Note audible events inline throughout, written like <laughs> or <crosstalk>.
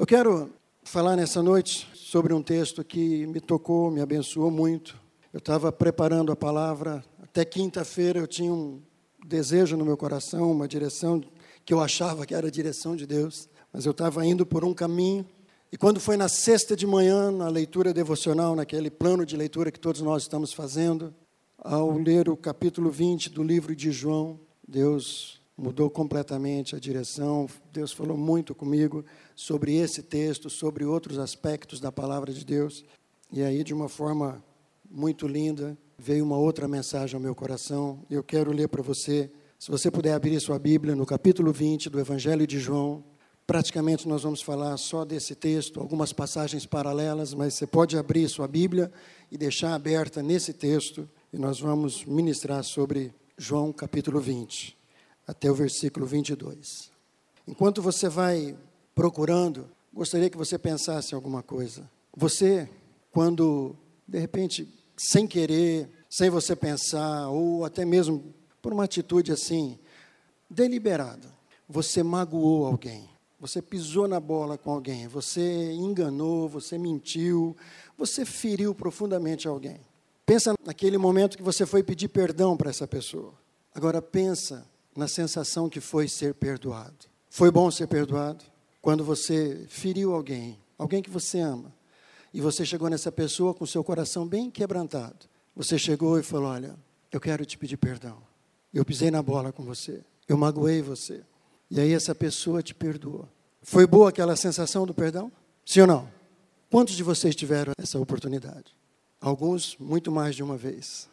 Eu quero falar nessa noite sobre um texto que me tocou, me abençoou muito. Eu estava preparando a palavra, até quinta-feira eu tinha um desejo no meu coração, uma direção que eu achava que era a direção de Deus, mas eu estava indo por um caminho. E quando foi na sexta de manhã, na leitura devocional, naquele plano de leitura que todos nós estamos fazendo, ao ler o capítulo 20 do livro de João, Deus mudou completamente a direção. Deus falou muito comigo sobre esse texto, sobre outros aspectos da palavra de Deus. E aí, de uma forma muito linda, veio uma outra mensagem ao meu coração. Eu quero ler para você. Se você puder abrir sua Bíblia no capítulo 20 do Evangelho de João, praticamente nós vamos falar só desse texto, algumas passagens paralelas, mas você pode abrir sua Bíblia e deixar aberta nesse texto e nós vamos ministrar sobre João capítulo 20, até o versículo 22. Enquanto você vai procurando, gostaria que você pensasse em alguma coisa. Você, quando de repente sem querer, sem você pensar, ou até mesmo por uma atitude assim, deliberada, você magoou alguém, você pisou na bola com alguém, você enganou, você mentiu, você feriu profundamente alguém. Pensa naquele momento que você foi pedir perdão para essa pessoa. Agora pensa na sensação que foi ser perdoado. Foi bom ser perdoado? Quando você feriu alguém, alguém que você ama, e você chegou nessa pessoa com seu coração bem quebrantado. Você chegou e falou: Olha, eu quero te pedir perdão. Eu pisei na bola com você. Eu magoei você. E aí essa pessoa te perdoou. Foi boa aquela sensação do perdão? Sim ou não? Quantos de vocês tiveram essa oportunidade? Alguns, muito mais de uma vez.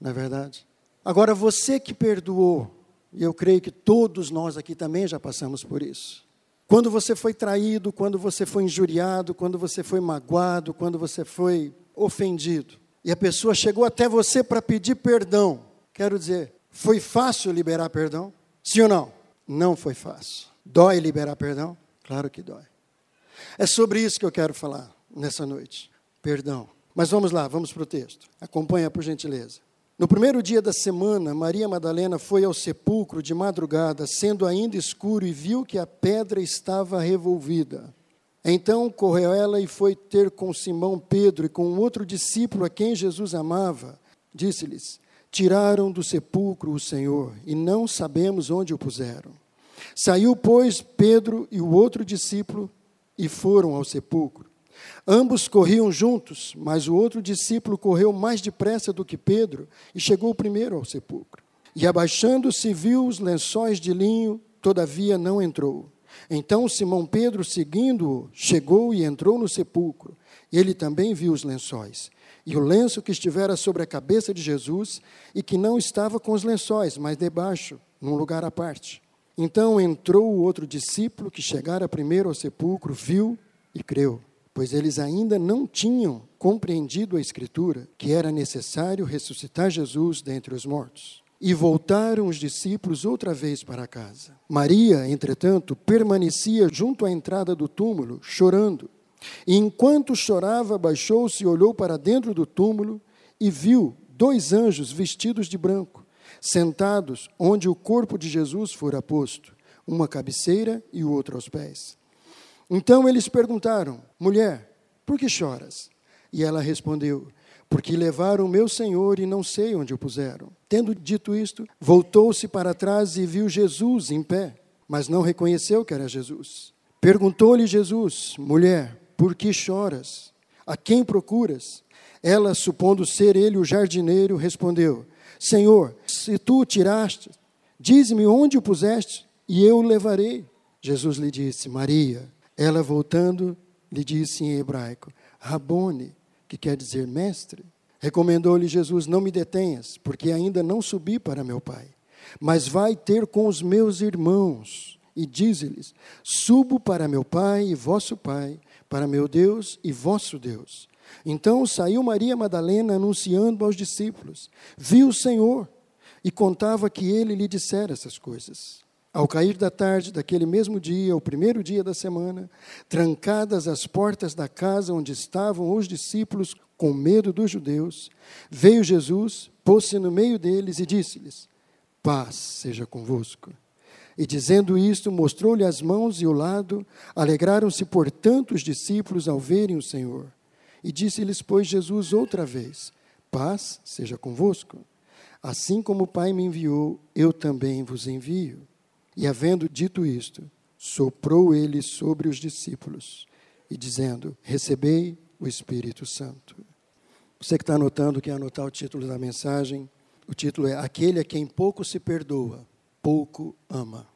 Não é verdade? Agora, você que perdoou, e eu creio que todos nós aqui também já passamos por isso. Quando você foi traído, quando você foi injuriado, quando você foi magoado, quando você foi ofendido, e a pessoa chegou até você para pedir perdão, quero dizer, foi fácil liberar perdão? Sim ou não? Não foi fácil. Dói liberar perdão? Claro que dói. É sobre isso que eu quero falar nessa noite. Perdão. Mas vamos lá, vamos para o texto. Acompanha por gentileza. No primeiro dia da semana, Maria Madalena foi ao sepulcro de madrugada, sendo ainda escuro, e viu que a pedra estava revolvida. Então correu ela e foi ter com Simão Pedro e com outro discípulo a quem Jesus amava. Disse-lhes: Tiraram do sepulcro o Senhor e não sabemos onde o puseram. Saiu, pois, Pedro e o outro discípulo e foram ao sepulcro. Ambos corriam juntos, mas o outro discípulo correu mais depressa do que Pedro e chegou primeiro ao sepulcro. E abaixando-se, viu os lençóis de linho, todavia não entrou. Então Simão Pedro, seguindo-o, chegou e entrou no sepulcro. Ele também viu os lençóis. E o lenço que estivera sobre a cabeça de Jesus, e que não estava com os lençóis, mas debaixo, num lugar à parte. Então entrou o outro discípulo, que chegara primeiro ao sepulcro, viu e creu pois eles ainda não tinham compreendido a Escritura, que era necessário ressuscitar Jesus dentre os mortos. E voltaram os discípulos outra vez para casa. Maria, entretanto, permanecia junto à entrada do túmulo, chorando. E enquanto chorava, baixou-se e olhou para dentro do túmulo e viu dois anjos vestidos de branco, sentados onde o corpo de Jesus fora posto, uma cabeceira e o outro aos pés. Então eles perguntaram: Mulher, por que choras? E ela respondeu: Porque levaram meu senhor e não sei onde o puseram. Tendo dito isto, voltou-se para trás e viu Jesus em pé, mas não reconheceu que era Jesus. Perguntou-lhe Jesus: Mulher, por que choras? A quem procuras? Ela, supondo ser ele o jardineiro, respondeu: Senhor, se tu o tiraste, dize-me onde o puseste, e eu o levarei. Jesus lhe disse: Maria. Ela, voltando, lhe disse em hebraico: Rabone, que quer dizer mestre. Recomendou-lhe Jesus: Não me detenhas, porque ainda não subi para meu Pai. Mas vai ter com os meus irmãos e dize-lhes: Subo para meu Pai e vosso Pai, para meu Deus e vosso Deus. Então saiu Maria Madalena anunciando aos discípulos: Viu o Senhor e contava que ele lhe dissera essas coisas. Ao cair da tarde daquele mesmo dia, o primeiro dia da semana, trancadas as portas da casa onde estavam os discípulos com medo dos judeus, veio Jesus, pôs-se no meio deles e disse-lhes: Paz seja convosco. E dizendo isto, mostrou-lhe as mãos e o lado. Alegraram-se, portanto, os discípulos ao verem o Senhor. E disse-lhes, pois, Jesus outra vez: Paz seja convosco. Assim como o Pai me enviou, eu também vos envio. E havendo dito isto, soprou ele sobre os discípulos, e dizendo: Recebei o Espírito Santo. Você que está anotando, quer anotar o título da mensagem? O título é Aquele a quem pouco se perdoa, pouco ama.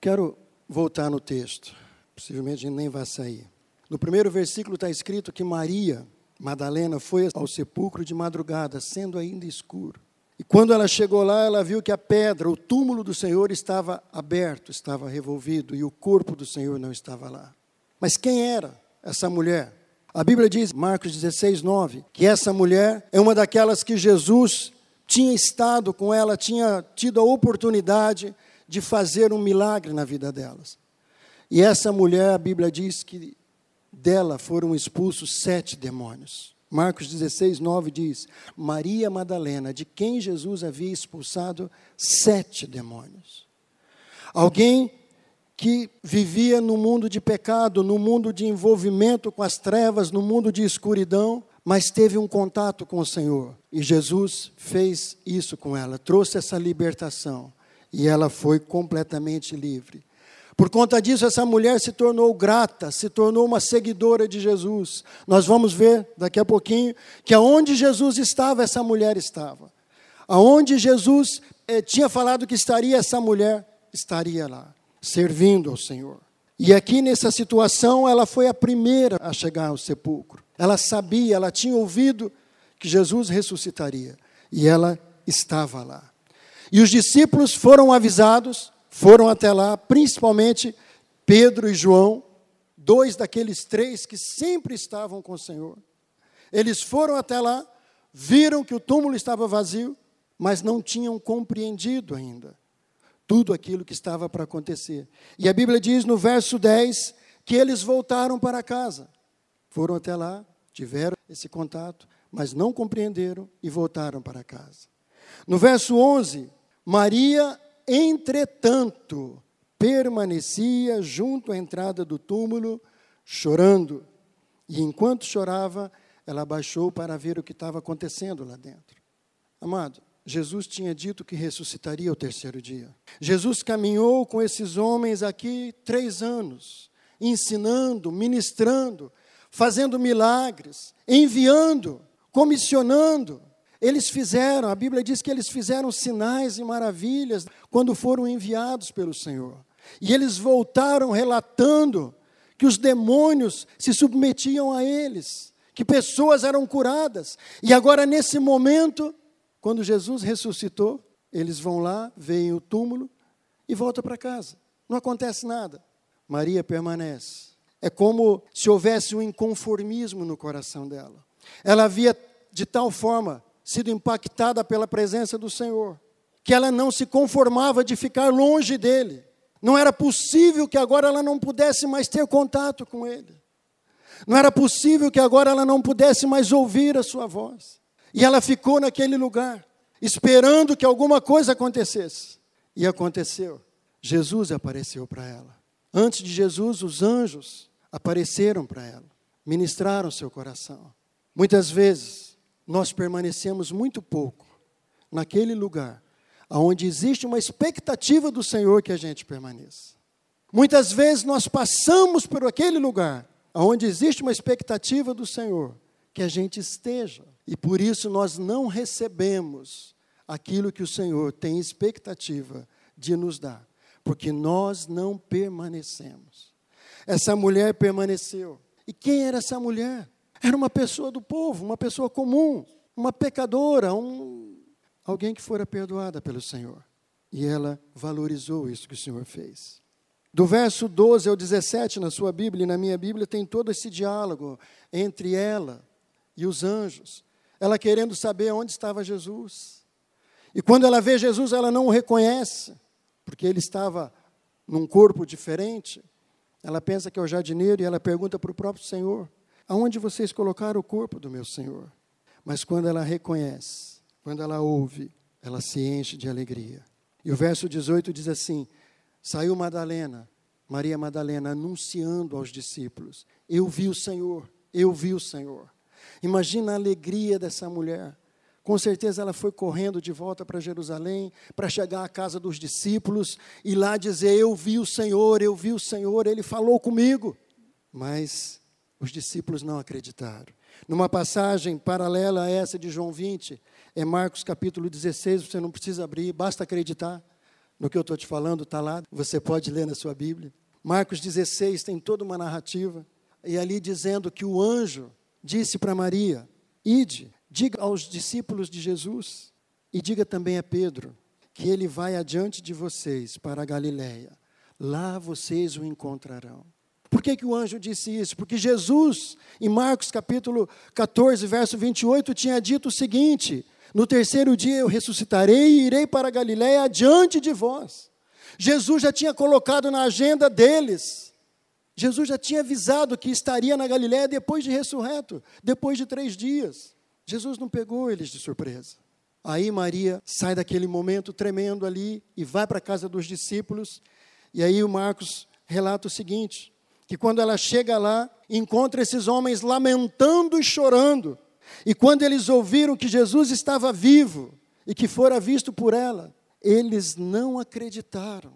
Quero voltar no texto, possivelmente a gente nem vai sair. No primeiro versículo está escrito que Maria Madalena foi ao sepulcro de madrugada, sendo ainda escuro. E quando ela chegou lá, ela viu que a pedra, o túmulo do Senhor estava aberto, estava revolvido e o corpo do Senhor não estava lá. Mas quem era essa mulher? A Bíblia diz, Marcos 16, 9, que essa mulher é uma daquelas que Jesus tinha estado com ela, tinha tido a oportunidade de fazer um milagre na vida delas. E essa mulher, a Bíblia diz que dela foram expulsos sete demônios. Marcos 16, 9 diz: Maria Madalena, de quem Jesus havia expulsado sete demônios. Alguém que vivia no mundo de pecado, no mundo de envolvimento com as trevas, no mundo de escuridão, mas teve um contato com o Senhor. E Jesus fez isso com ela, trouxe essa libertação. E ela foi completamente livre. Por conta disso, essa mulher se tornou grata, se tornou uma seguidora de Jesus. Nós vamos ver daqui a pouquinho que aonde Jesus estava, essa mulher estava. Aonde Jesus eh, tinha falado que estaria, essa mulher estaria lá, servindo ao Senhor. E aqui nessa situação, ela foi a primeira a chegar ao sepulcro. Ela sabia, ela tinha ouvido que Jesus ressuscitaria. E ela estava lá. E os discípulos foram avisados foram até lá, principalmente Pedro e João, dois daqueles três que sempre estavam com o Senhor. Eles foram até lá, viram que o túmulo estava vazio, mas não tinham compreendido ainda tudo aquilo que estava para acontecer. E a Bíblia diz no verso 10 que eles voltaram para casa. Foram até lá, tiveram esse contato, mas não compreenderam e voltaram para casa. No verso 11, Maria Entretanto, permanecia junto à entrada do túmulo, chorando. E enquanto chorava, ela baixou para ver o que estava acontecendo lá dentro. Amado, Jesus tinha dito que ressuscitaria o terceiro dia. Jesus caminhou com esses homens aqui três anos, ensinando, ministrando, fazendo milagres, enviando, comissionando. Eles fizeram, a Bíblia diz que eles fizeram sinais e maravilhas quando foram enviados pelo Senhor. E eles voltaram relatando que os demônios se submetiam a eles, que pessoas eram curadas. E agora, nesse momento, quando Jesus ressuscitou, eles vão lá, veem o túmulo e voltam para casa. Não acontece nada. Maria permanece. É como se houvesse um inconformismo no coração dela. Ela havia, de tal forma, sido impactada pela presença do Senhor, que ela não se conformava de ficar longe dele. Não era possível que agora ela não pudesse mais ter contato com ele. Não era possível que agora ela não pudesse mais ouvir a sua voz. E ela ficou naquele lugar, esperando que alguma coisa acontecesse. E aconteceu. Jesus apareceu para ela. Antes de Jesus, os anjos apareceram para ela, ministraram seu coração. Muitas vezes, nós permanecemos muito pouco naquele lugar onde existe uma expectativa do Senhor que a gente permaneça. Muitas vezes nós passamos por aquele lugar onde existe uma expectativa do Senhor que a gente esteja, e por isso nós não recebemos aquilo que o Senhor tem expectativa de nos dar, porque nós não permanecemos. Essa mulher permaneceu. E quem era essa mulher? Era uma pessoa do povo, uma pessoa comum, uma pecadora, um, alguém que fora perdoada pelo Senhor. E ela valorizou isso que o Senhor fez. Do verso 12 ao 17 na sua Bíblia e na minha Bíblia tem todo esse diálogo entre ela e os anjos. Ela querendo saber onde estava Jesus. E quando ela vê Jesus, ela não o reconhece, porque ele estava num corpo diferente. Ela pensa que é o jardineiro e ela pergunta para o próprio Senhor: Aonde vocês colocaram o corpo do meu Senhor? Mas quando ela reconhece, quando ela ouve, ela se enche de alegria. E o verso 18 diz assim: saiu Madalena, Maria Madalena, anunciando aos discípulos: Eu vi o Senhor, eu vi o Senhor. Imagina a alegria dessa mulher. Com certeza ela foi correndo de volta para Jerusalém para chegar à casa dos discípulos e lá dizer: Eu vi o Senhor, eu vi o Senhor, ele falou comigo. Mas os discípulos não acreditaram. Numa passagem paralela a essa de João 20, é Marcos capítulo 16, você não precisa abrir, basta acreditar no que eu estou te falando, está lá, você pode ler na sua Bíblia. Marcos 16 tem toda uma narrativa, e ali dizendo que o anjo disse para Maria: Ide, diga aos discípulos de Jesus, e diga também a Pedro, que ele vai adiante de vocês para a Galiléia. Lá vocês o encontrarão. Por que, que o anjo disse isso? Porque Jesus, em Marcos capítulo 14, verso 28, tinha dito o seguinte: No terceiro dia eu ressuscitarei e irei para a Galiléia adiante de vós. Jesus já tinha colocado na agenda deles. Jesus já tinha avisado que estaria na Galiléia depois de ressurreto, depois de três dias. Jesus não pegou eles de surpresa. Aí Maria sai daquele momento tremendo ali e vai para a casa dos discípulos. E aí o Marcos relata o seguinte: que quando ela chega lá, encontra esses homens lamentando e chorando. E quando eles ouviram que Jesus estava vivo e que fora visto por ela, eles não acreditaram.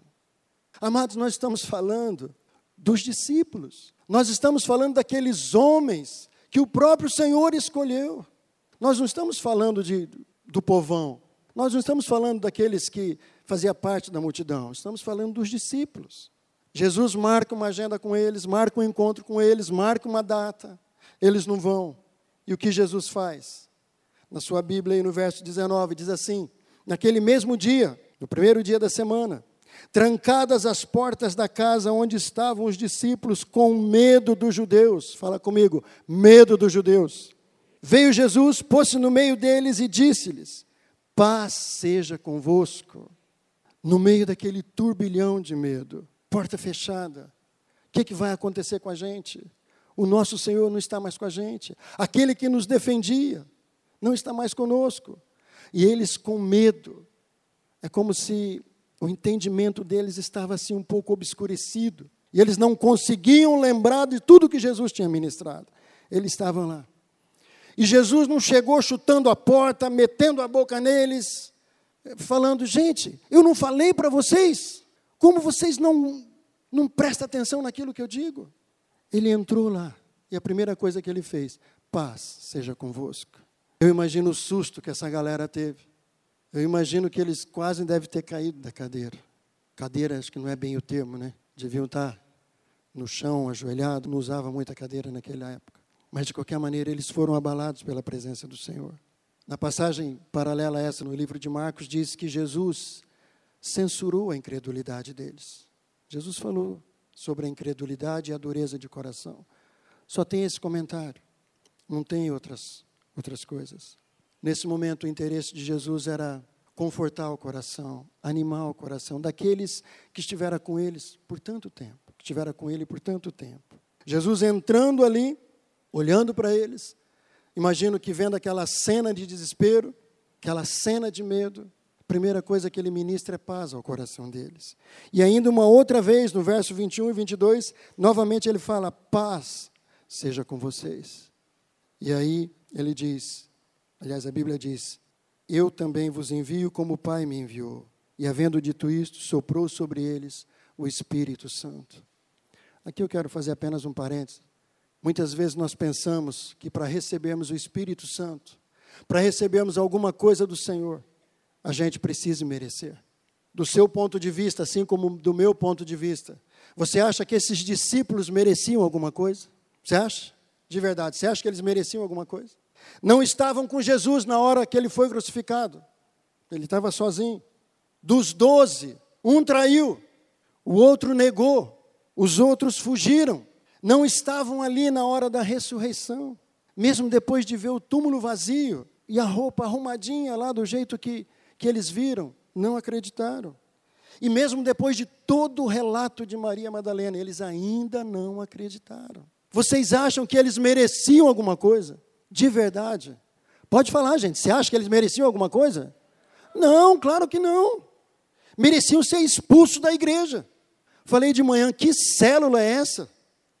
Amados, nós estamos falando dos discípulos. Nós estamos falando daqueles homens que o próprio Senhor escolheu. Nós não estamos falando de, do povão. Nós não estamos falando daqueles que fazia parte da multidão. Estamos falando dos discípulos. Jesus marca uma agenda com eles, marca um encontro com eles, marca uma data. Eles não vão. E o que Jesus faz? Na sua Bíblia, aí no verso 19, diz assim: Naquele mesmo dia, no primeiro dia da semana, trancadas as portas da casa onde estavam os discípulos com medo dos judeus, fala comigo, medo dos judeus. Veio Jesus, pôs-se no meio deles e disse-lhes: Paz seja convosco. No meio daquele turbilhão de medo, porta fechada. O que, que vai acontecer com a gente? O nosso Senhor não está mais com a gente. Aquele que nos defendia não está mais conosco. E eles com medo. É como se o entendimento deles estava assim um pouco obscurecido. E eles não conseguiam lembrar de tudo que Jesus tinha ministrado. Eles estavam lá. E Jesus não chegou chutando a porta, metendo a boca neles, falando: gente, eu não falei para vocês. Como vocês não, não prestam atenção naquilo que eu digo? Ele entrou lá e a primeira coisa que ele fez, paz seja convosco. Eu imagino o susto que essa galera teve. Eu imagino que eles quase devem ter caído da cadeira. Cadeira, acho que não é bem o termo, né? Deviam estar no chão, ajoelhado, não usava muita cadeira naquela época. Mas, de qualquer maneira, eles foram abalados pela presença do Senhor. Na passagem paralela a essa, no livro de Marcos, diz que Jesus censurou a incredulidade deles. Jesus falou sobre a incredulidade e a dureza de coração. Só tem esse comentário, não tem outras, outras coisas. Nesse momento, o interesse de Jesus era confortar o coração, animar o coração daqueles que estiveram com eles por tanto tempo, que estiveram com ele por tanto tempo. Jesus entrando ali, olhando para eles, imagino que vendo aquela cena de desespero, aquela cena de medo, primeira coisa que ele ministra é paz ao coração deles. E ainda uma outra vez, no verso 21 e 22, novamente ele fala: paz seja com vocês. E aí ele diz, aliás, a Bíblia diz: Eu também vos envio como o Pai me enviou. E havendo dito isto, soprou sobre eles o Espírito Santo. Aqui eu quero fazer apenas um parênteses. Muitas vezes nós pensamos que para recebermos o Espírito Santo, para recebermos alguma coisa do Senhor, a gente precisa merecer. Do seu ponto de vista, assim como do meu ponto de vista, você acha que esses discípulos mereciam alguma coisa? Você acha? De verdade, você acha que eles mereciam alguma coisa? Não estavam com Jesus na hora que ele foi crucificado. Ele estava sozinho. Dos doze, um traiu, o outro negou, os outros fugiram. Não estavam ali na hora da ressurreição. Mesmo depois de ver o túmulo vazio e a roupa arrumadinha lá do jeito que que eles viram, não acreditaram. E mesmo depois de todo o relato de Maria Madalena, eles ainda não acreditaram. Vocês acham que eles mereciam alguma coisa? De verdade? Pode falar, gente. Você acha que eles mereciam alguma coisa? Não, claro que não. Mereciam ser expulsos da igreja. Falei de manhã, que célula é essa?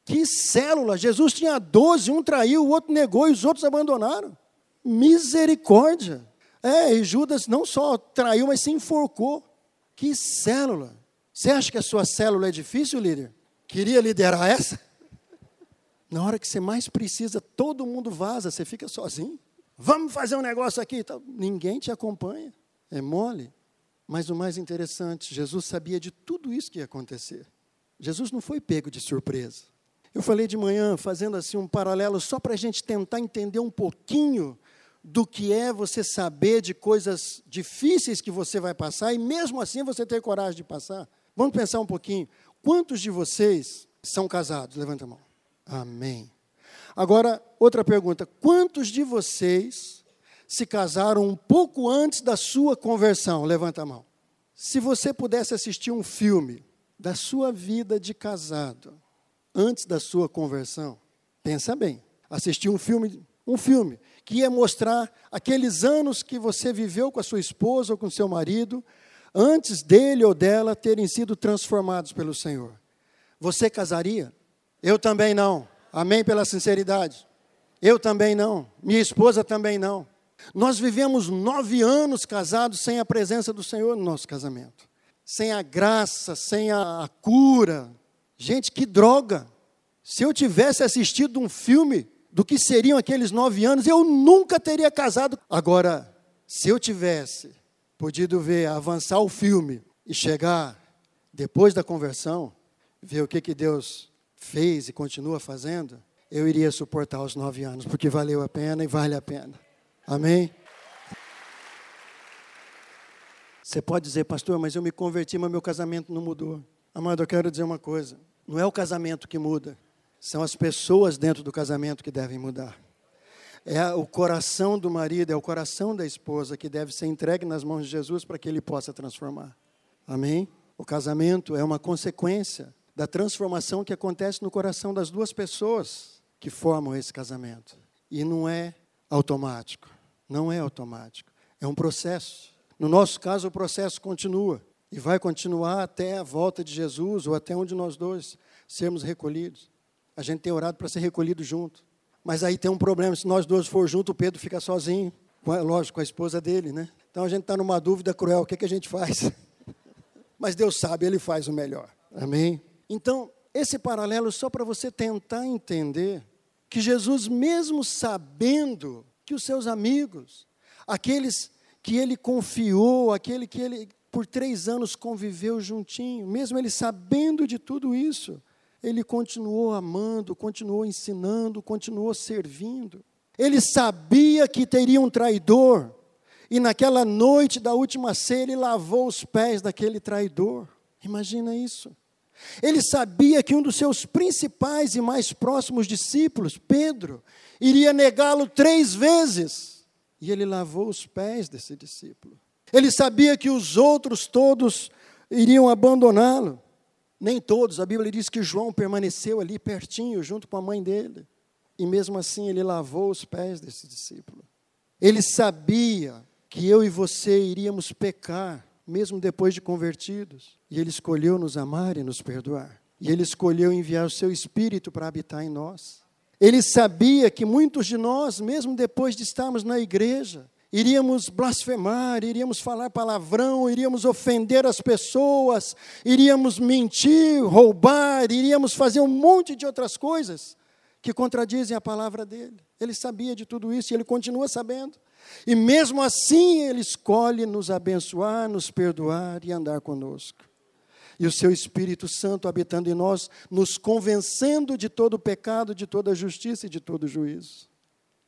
Que célula! Jesus tinha 12, um traiu, o outro negou e os outros abandonaram. Misericórdia! É, e Judas não só traiu, mas se enforcou. Que célula! Você acha que a sua célula é difícil, líder? Queria liderar essa? Na hora que você mais precisa, todo mundo vaza, você fica sozinho. Vamos fazer um negócio aqui. Ninguém te acompanha. É mole. Mas o mais interessante, Jesus sabia de tudo isso que ia acontecer. Jesus não foi pego de surpresa. Eu falei de manhã, fazendo assim um paralelo, só para a gente tentar entender um pouquinho do que é você saber de coisas difíceis que você vai passar e mesmo assim você ter coragem de passar. Vamos pensar um pouquinho. Quantos de vocês são casados? Levanta a mão. Amém. Agora, outra pergunta: quantos de vocês se casaram um pouco antes da sua conversão? Levanta a mão. Se você pudesse assistir um filme da sua vida de casado antes da sua conversão, pensa bem. Assistir um filme, um filme que ia mostrar aqueles anos que você viveu com a sua esposa ou com seu marido, antes dele ou dela terem sido transformados pelo Senhor. Você casaria? Eu também não. Amém pela sinceridade. Eu também não. Minha esposa também não. Nós vivemos nove anos casados sem a presença do Senhor no nosso casamento. Sem a graça, sem a, a cura. Gente, que droga! Se eu tivesse assistido um filme do que seriam aqueles nove anos, eu nunca teria casado. Agora, se eu tivesse podido ver, avançar o filme e chegar depois da conversão, ver o que, que Deus fez e continua fazendo, eu iria suportar os nove anos, porque valeu a pena e vale a pena. Amém? Você pode dizer, pastor, mas eu me converti, mas meu casamento não mudou. Amado, eu quero dizer uma coisa: não é o casamento que muda, são as pessoas dentro do casamento que devem mudar. É o coração do marido, é o coração da esposa que deve ser entregue nas mãos de Jesus para que ele possa transformar. Amém? O casamento é uma consequência da transformação que acontece no coração das duas pessoas que formam esse casamento. E não é automático. Não é automático. É um processo. No nosso caso, o processo continua. E vai continuar até a volta de Jesus, ou até onde nós dois sermos recolhidos. A gente tem orado para ser recolhido junto. Mas aí tem um problema: se nós dois for junto, o Pedro fica sozinho. Lógico, com a esposa dele, né? Então a gente está numa dúvida cruel: o que, que a gente faz? <laughs> Mas Deus sabe, Ele faz o melhor. Amém? Então, esse paralelo só para você tentar entender que Jesus, mesmo sabendo que os seus amigos, aqueles que ele confiou, aquele que ele por três anos conviveu juntinho, mesmo ele sabendo de tudo isso, ele continuou amando, continuou ensinando, continuou servindo. Ele sabia que teria um traidor, e naquela noite da última ceia, ele lavou os pés daquele traidor. Imagina isso. Ele sabia que um dos seus principais e mais próximos discípulos, Pedro, iria negá-lo três vezes. E ele lavou os pés desse discípulo. Ele sabia que os outros todos iriam abandoná-lo. Nem todos, a Bíblia diz que João permaneceu ali pertinho, junto com a mãe dele. E mesmo assim ele lavou os pés desse discípulo. Ele sabia que eu e você iríamos pecar mesmo depois de convertidos. E Ele escolheu nos amar e nos perdoar. E Ele escolheu enviar o Seu Espírito para habitar em nós. Ele sabia que muitos de nós, mesmo depois de estarmos na igreja, iríamos blasfemar, iríamos falar palavrão, iríamos ofender as pessoas, iríamos mentir, roubar, iríamos fazer um monte de outras coisas que contradizem a palavra dele. Ele sabia de tudo isso e ele continua sabendo. E mesmo assim, Ele escolhe nos abençoar, nos perdoar e andar conosco. E o Seu Espírito Santo habitando em nós, nos convencendo de todo o pecado, de toda a justiça e de todo o juízo.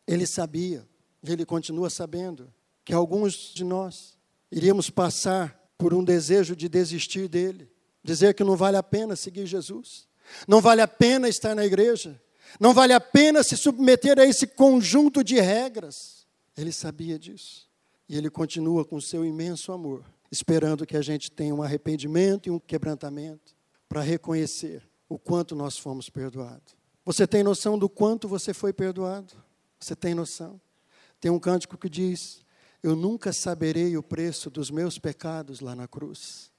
Ele sabia, Ele continua sabendo, que alguns de nós iríamos passar por um desejo de desistir dele, dizer que não vale a pena seguir Jesus, não vale a pena estar na igreja, não vale a pena se submeter a esse conjunto de regras. Ele sabia disso. E ele continua com seu imenso amor, esperando que a gente tenha um arrependimento e um quebrantamento para reconhecer o quanto nós fomos perdoados. Você tem noção do quanto você foi perdoado? Você tem noção? Tem um cântico que diz: Eu nunca saberei o preço dos meus pecados lá na cruz.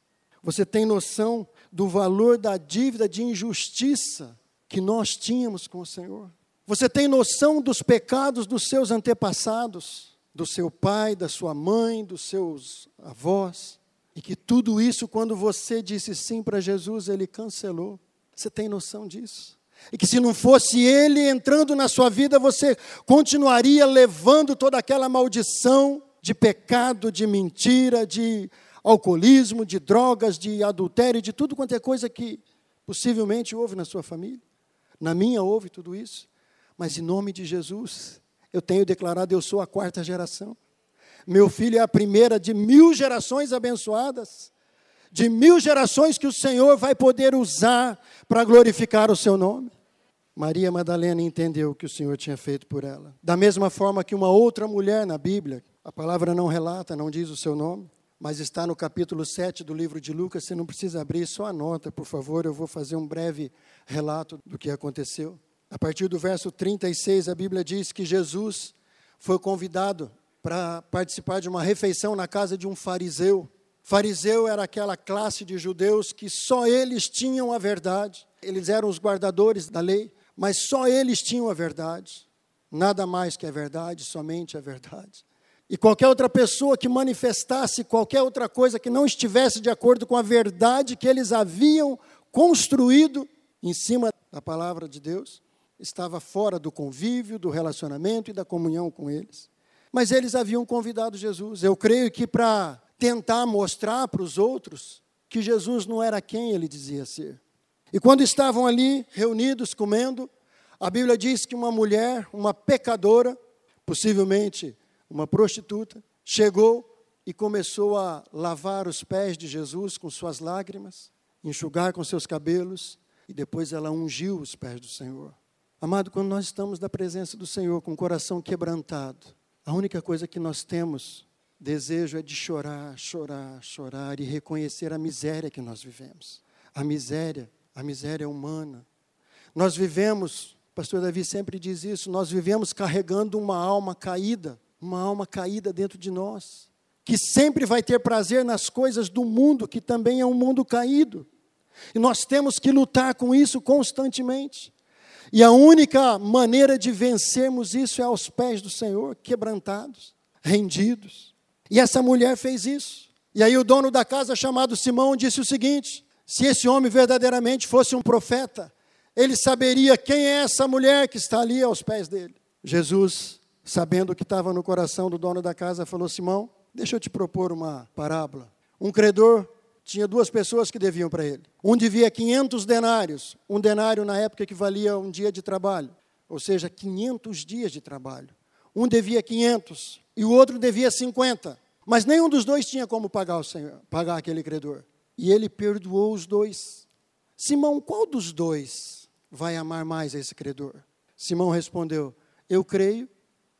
Você tem noção do valor da dívida de injustiça que nós tínhamos com o Senhor? Você tem noção dos pecados dos seus antepassados, do seu pai, da sua mãe, dos seus avós? E que tudo isso, quando você disse sim para Jesus, ele cancelou. Você tem noção disso? E que se não fosse ele entrando na sua vida, você continuaria levando toda aquela maldição de pecado, de mentira, de alcoolismo, de drogas, de adultério, de tudo quanto é coisa que possivelmente houve na sua família. Na minha houve tudo isso. Mas em nome de Jesus, eu tenho declarado: eu sou a quarta geração. Meu filho é a primeira de mil gerações abençoadas, de mil gerações que o Senhor vai poder usar para glorificar o seu nome. Maria Madalena entendeu o que o Senhor tinha feito por ela. Da mesma forma que uma outra mulher na Bíblia, a palavra não relata, não diz o seu nome, mas está no capítulo 7 do livro de Lucas, você não precisa abrir, só anota, por favor, eu vou fazer um breve relato do que aconteceu. A partir do verso 36, a Bíblia diz que Jesus foi convidado para participar de uma refeição na casa de um fariseu. Fariseu era aquela classe de judeus que só eles tinham a verdade. Eles eram os guardadores da lei, mas só eles tinham a verdade. Nada mais que a verdade, somente a verdade. E qualquer outra pessoa que manifestasse qualquer outra coisa que não estivesse de acordo com a verdade que eles haviam construído em cima da palavra de Deus, estava fora do convívio, do relacionamento e da comunhão com eles. Mas eles haviam convidado Jesus. Eu creio que para tentar mostrar para os outros que Jesus não era quem ele dizia ser. E quando estavam ali reunidos comendo, a Bíblia diz que uma mulher, uma pecadora, possivelmente uma prostituta, chegou e começou a lavar os pés de Jesus com suas lágrimas, enxugar com seus cabelos, e depois ela ungiu os pés do Senhor. Amado, quando nós estamos na presença do Senhor com o coração quebrantado, a única coisa que nós temos desejo é de chorar, chorar, chorar e reconhecer a miséria que nós vivemos. A miséria, a miséria humana. Nós vivemos, o pastor Davi sempre diz isso, nós vivemos carregando uma alma caída, uma alma caída dentro de nós, que sempre vai ter prazer nas coisas do mundo, que também é um mundo caído. E nós temos que lutar com isso constantemente. E a única maneira de vencermos isso é aos pés do Senhor, quebrantados, rendidos. E essa mulher fez isso. E aí o dono da casa, chamado Simão, disse o seguinte: se esse homem verdadeiramente fosse um profeta, ele saberia quem é essa mulher que está ali aos pés dele. Jesus, sabendo o que estava no coração do dono da casa, falou: Simão, deixa eu te propor uma parábola. Um credor tinha duas pessoas que deviam para ele. Um devia 500 denários. Um denário na época equivalia a um dia de trabalho, ou seja, 500 dias de trabalho. Um devia 500 e o outro devia 50. Mas nenhum dos dois tinha como pagar, o senhor, pagar aquele credor. E ele perdoou os dois. Simão, qual dos dois vai amar mais esse credor? Simão respondeu: Eu creio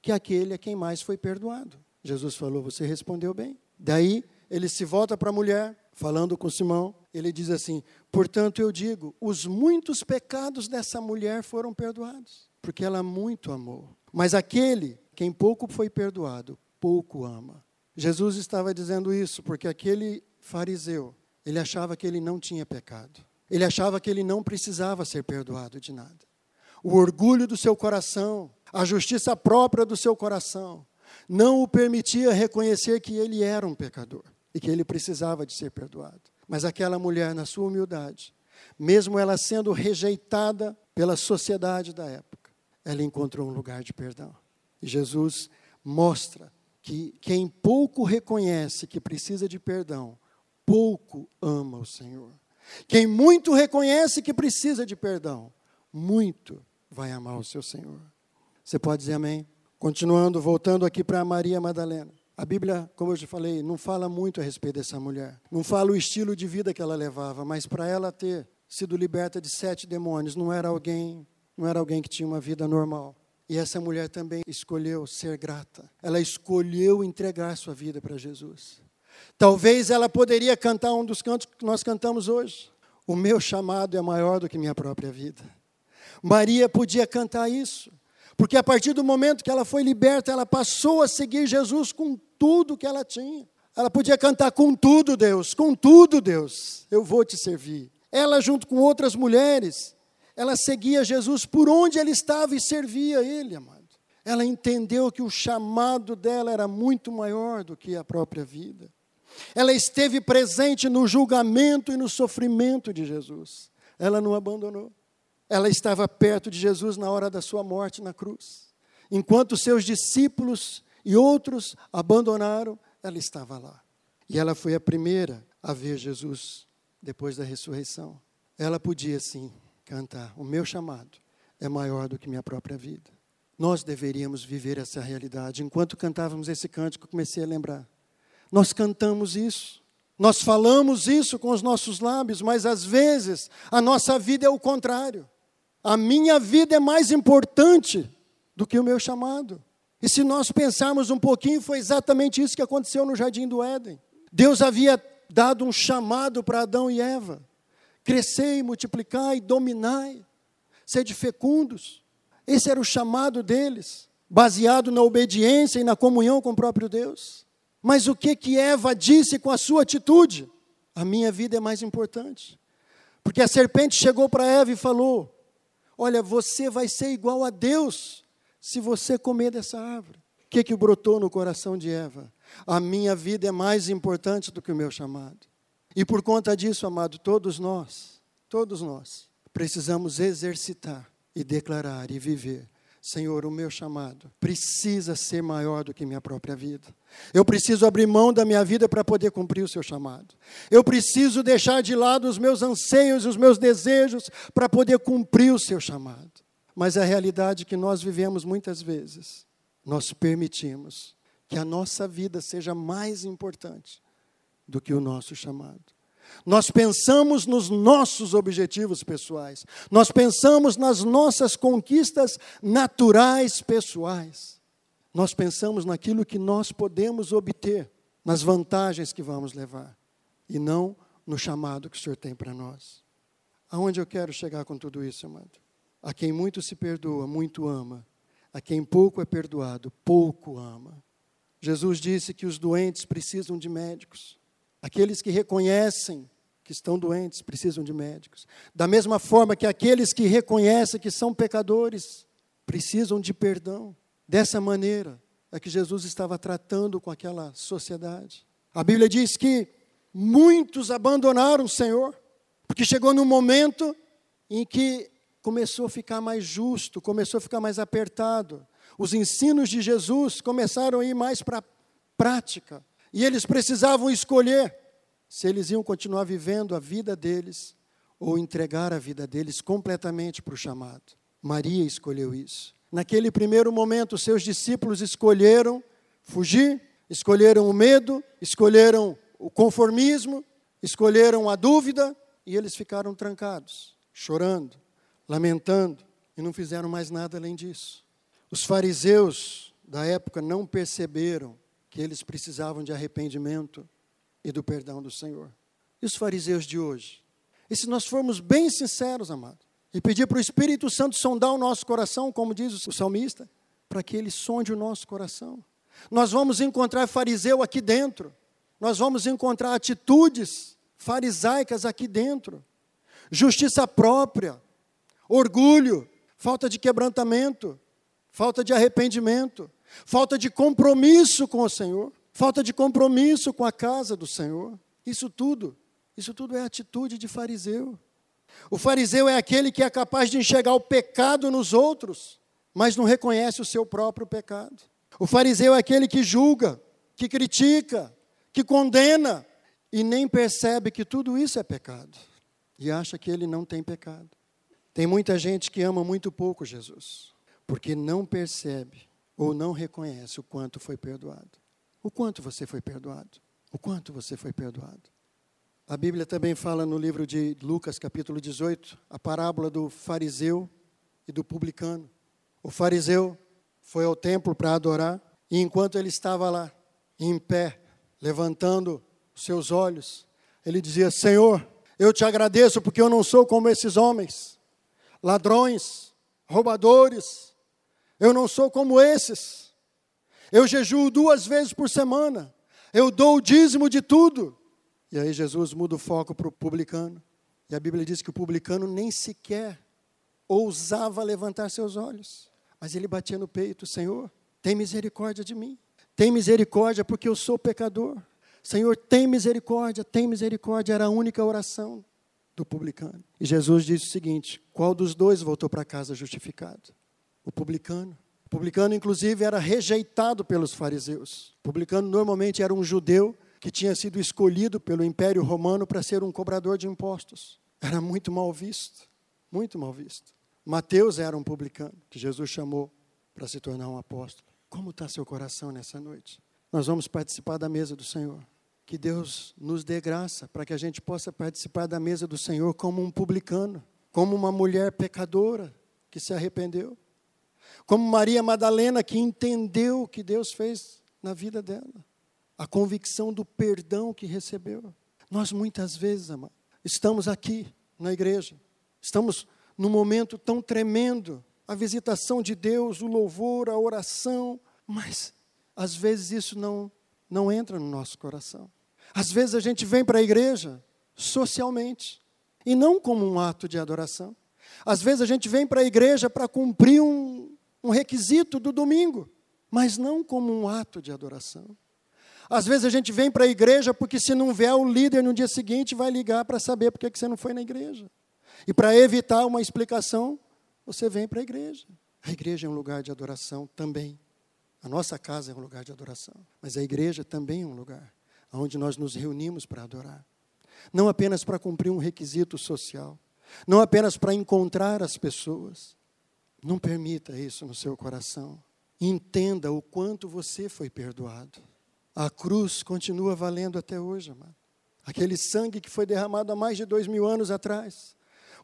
que aquele é quem mais foi perdoado. Jesus falou: Você respondeu bem. Daí ele se volta para a mulher falando com Simão, ele diz assim: Portanto, eu digo, os muitos pecados dessa mulher foram perdoados, porque ela muito amou. Mas aquele quem pouco foi perdoado, pouco ama. Jesus estava dizendo isso porque aquele fariseu, ele achava que ele não tinha pecado. Ele achava que ele não precisava ser perdoado de nada. O orgulho do seu coração, a justiça própria do seu coração, não o permitia reconhecer que ele era um pecador e que ele precisava de ser perdoado. Mas aquela mulher, na sua humildade, mesmo ela sendo rejeitada pela sociedade da época, ela encontrou um lugar de perdão. Jesus mostra que quem pouco reconhece que precisa de perdão, pouco ama o Senhor. Quem muito reconhece que precisa de perdão, muito vai amar o seu Senhor. Você pode dizer amém? Continuando, voltando aqui para Maria Madalena. A Bíblia, como eu já falei, não fala muito a respeito dessa mulher. Não fala o estilo de vida que ela levava, mas para ela ter sido liberta de sete demônios, não era alguém, não era alguém que tinha uma vida normal. E essa mulher também escolheu ser grata. Ela escolheu entregar sua vida para Jesus. Talvez ela poderia cantar um dos cantos que nós cantamos hoje. O meu chamado é maior do que minha própria vida. Maria podia cantar isso. Porque a partir do momento que ela foi liberta, ela passou a seguir Jesus com tudo que ela tinha. Ela podia cantar com tudo, Deus, com tudo, Deus, eu vou te servir. Ela, junto com outras mulheres, ela seguia Jesus por onde ele estava e servia ele, amado. Ela entendeu que o chamado dela era muito maior do que a própria vida. Ela esteve presente no julgamento e no sofrimento de Jesus. Ela não abandonou. Ela estava perto de Jesus na hora da sua morte na cruz. Enquanto seus discípulos e outros abandonaram, ela estava lá. E ela foi a primeira a ver Jesus depois da ressurreição. Ela podia sim cantar: O meu chamado é maior do que minha própria vida. Nós deveríamos viver essa realidade. Enquanto cantávamos esse cântico, comecei a lembrar. Nós cantamos isso, nós falamos isso com os nossos lábios, mas às vezes a nossa vida é o contrário. A minha vida é mais importante do que o meu chamado. E se nós pensarmos um pouquinho, foi exatamente isso que aconteceu no jardim do Éden. Deus havia dado um chamado para Adão e Eva: crescei, multiplicai, dominai, sede fecundos. Esse era o chamado deles, baseado na obediência e na comunhão com o próprio Deus. Mas o que que Eva disse com a sua atitude? A minha vida é mais importante. Porque a serpente chegou para Eva e falou: Olha, você vai ser igual a Deus se você comer dessa árvore. O que, que brotou no coração de Eva? A minha vida é mais importante do que o meu chamado. E por conta disso, amado, todos nós, todos nós, precisamos exercitar e declarar e viver Senhor, o meu chamado precisa ser maior do que minha própria vida. Eu preciso abrir mão da minha vida para poder cumprir o seu chamado. Eu preciso deixar de lado os meus anseios e os meus desejos para poder cumprir o seu chamado. Mas a realidade que nós vivemos muitas vezes, nós permitimos que a nossa vida seja mais importante do que o nosso chamado. Nós pensamos nos nossos objetivos pessoais, nós pensamos nas nossas conquistas naturais pessoais, nós pensamos naquilo que nós podemos obter, nas vantagens que vamos levar, e não no chamado que o Senhor tem para nós. Aonde eu quero chegar com tudo isso, amado? A quem muito se perdoa, muito ama. A quem pouco é perdoado, pouco ama. Jesus disse que os doentes precisam de médicos. Aqueles que reconhecem que estão doentes precisam de médicos. Da mesma forma que aqueles que reconhecem que são pecadores precisam de perdão. Dessa maneira é que Jesus estava tratando com aquela sociedade. A Bíblia diz que muitos abandonaram o Senhor, porque chegou num momento em que começou a ficar mais justo, começou a ficar mais apertado. Os ensinos de Jesus começaram a ir mais para a prática. E eles precisavam escolher se eles iam continuar vivendo a vida deles ou entregar a vida deles completamente para o chamado. Maria escolheu isso. Naquele primeiro momento, seus discípulos escolheram fugir, escolheram o medo, escolheram o conformismo, escolheram a dúvida e eles ficaram trancados, chorando, lamentando e não fizeram mais nada além disso. Os fariseus da época não perceberam que eles precisavam de arrependimento e do perdão do Senhor. E os fariseus de hoje? E se nós formos bem sinceros, amado, e pedir para o Espírito Santo sondar o nosso coração, como diz o salmista, para que ele sonde o nosso coração. Nós vamos encontrar fariseu aqui dentro, nós vamos encontrar atitudes farisaicas aqui dentro, justiça própria, orgulho, falta de quebrantamento, falta de arrependimento, falta de compromisso com o Senhor, falta de compromisso com a casa do Senhor. Isso tudo, isso tudo é atitude de fariseu. O fariseu é aquele que é capaz de enxergar o pecado nos outros, mas não reconhece o seu próprio pecado. O fariseu é aquele que julga, que critica, que condena e nem percebe que tudo isso é pecado e acha que ele não tem pecado. Tem muita gente que ama muito pouco Jesus, porque não percebe ou não reconhece o quanto foi perdoado. O quanto você foi perdoado? O quanto você foi perdoado? A Bíblia também fala no livro de Lucas, capítulo 18, a parábola do fariseu e do publicano. O fariseu foi ao templo para adorar, e enquanto ele estava lá, em pé, levantando seus olhos, ele dizia: Senhor, eu te agradeço porque eu não sou como esses homens, ladrões, roubadores, eu não sou como esses. Eu jejuo duas vezes por semana. Eu dou o dízimo de tudo. E aí Jesus muda o foco para o publicano. E a Bíblia diz que o publicano nem sequer ousava levantar seus olhos. Mas ele batia no peito: Senhor, tem misericórdia de mim. Tem misericórdia porque eu sou pecador. Senhor, tem misericórdia, tem misericórdia. Era a única oração do publicano. E Jesus disse o seguinte: qual dos dois voltou para casa justificado? O publicano. O publicano, inclusive, era rejeitado pelos fariseus. O publicano normalmente era um judeu que tinha sido escolhido pelo Império Romano para ser um cobrador de impostos. Era muito mal visto, muito mal visto. Mateus era um publicano que Jesus chamou para se tornar um apóstolo. Como está seu coração nessa noite? Nós vamos participar da mesa do Senhor. Que Deus nos dê graça para que a gente possa participar da mesa do Senhor como um publicano, como uma mulher pecadora que se arrependeu, como Maria Madalena que entendeu o que Deus fez na vida dela, a convicção do perdão que recebeu. Nós muitas vezes, amado, estamos aqui na igreja, estamos num momento tão tremendo, a visitação de Deus, o louvor, a oração, mas às vezes isso não não entra no nosso coração. Às vezes a gente vem para a igreja socialmente e não como um ato de adoração. Às vezes a gente vem para a igreja para cumprir um, um requisito do domingo, mas não como um ato de adoração. Às vezes a gente vem para a igreja porque, se não vier o líder no dia seguinte, vai ligar para saber por que você não foi na igreja. E para evitar uma explicação, você vem para a igreja. A igreja é um lugar de adoração também. A nossa casa é um lugar de adoração, mas a igreja também é um lugar onde nós nos reunimos para adorar. Não apenas para cumprir um requisito social, não apenas para encontrar as pessoas. Não permita isso no seu coração. Entenda o quanto você foi perdoado. A cruz continua valendo até hoje, amado. Aquele sangue que foi derramado há mais de dois mil anos atrás,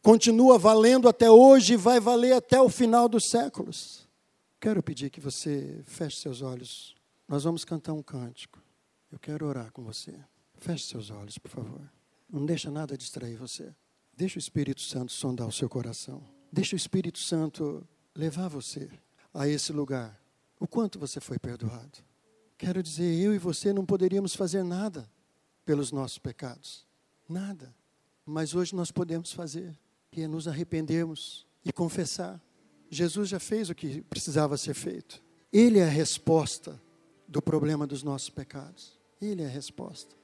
continua valendo até hoje e vai valer até o final dos séculos. Quero pedir que você feche seus olhos. Nós vamos cantar um cântico. Eu quero orar com você. Feche seus olhos, por favor. Não deixa nada distrair você. Deixa o Espírito Santo sondar o seu coração. Deixa o Espírito Santo levar você a esse lugar. O quanto você foi perdoado. Quero dizer, eu e você não poderíamos fazer nada pelos nossos pecados. Nada. Mas hoje nós podemos fazer, que é nos arrependermos e confessar Jesus já fez o que precisava ser feito. Ele é a resposta do problema dos nossos pecados. Ele é a resposta.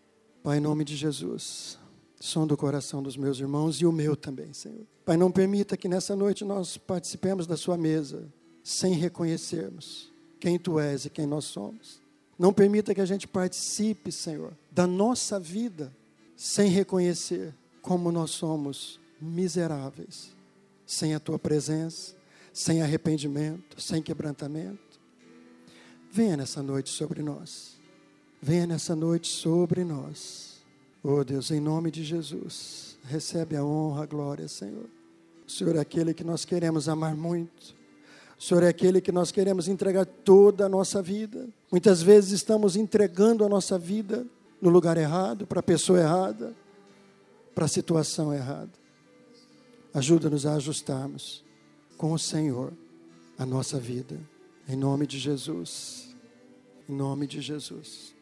Pai, em nome de Jesus, som do coração dos meus irmãos e o meu também, Senhor. Pai, não permita que nessa noite nós participemos da Sua mesa sem reconhecermos quem Tu és e quem nós somos. Não permita que a gente participe, Senhor, da nossa vida sem reconhecer como nós somos miseráveis, sem a Tua presença, sem arrependimento, sem quebrantamento. Venha nessa noite sobre nós. Venha nessa noite sobre nós. Oh Deus, em nome de Jesus, recebe a honra, a glória, Senhor. O Senhor é aquele que nós queremos amar muito. O Senhor é aquele que nós queremos entregar toda a nossa vida. Muitas vezes estamos entregando a nossa vida no lugar errado, para a pessoa errada, para a situação errada. Ajuda-nos a ajustarmos com o Senhor a nossa vida. Em nome de Jesus. Em nome de Jesus.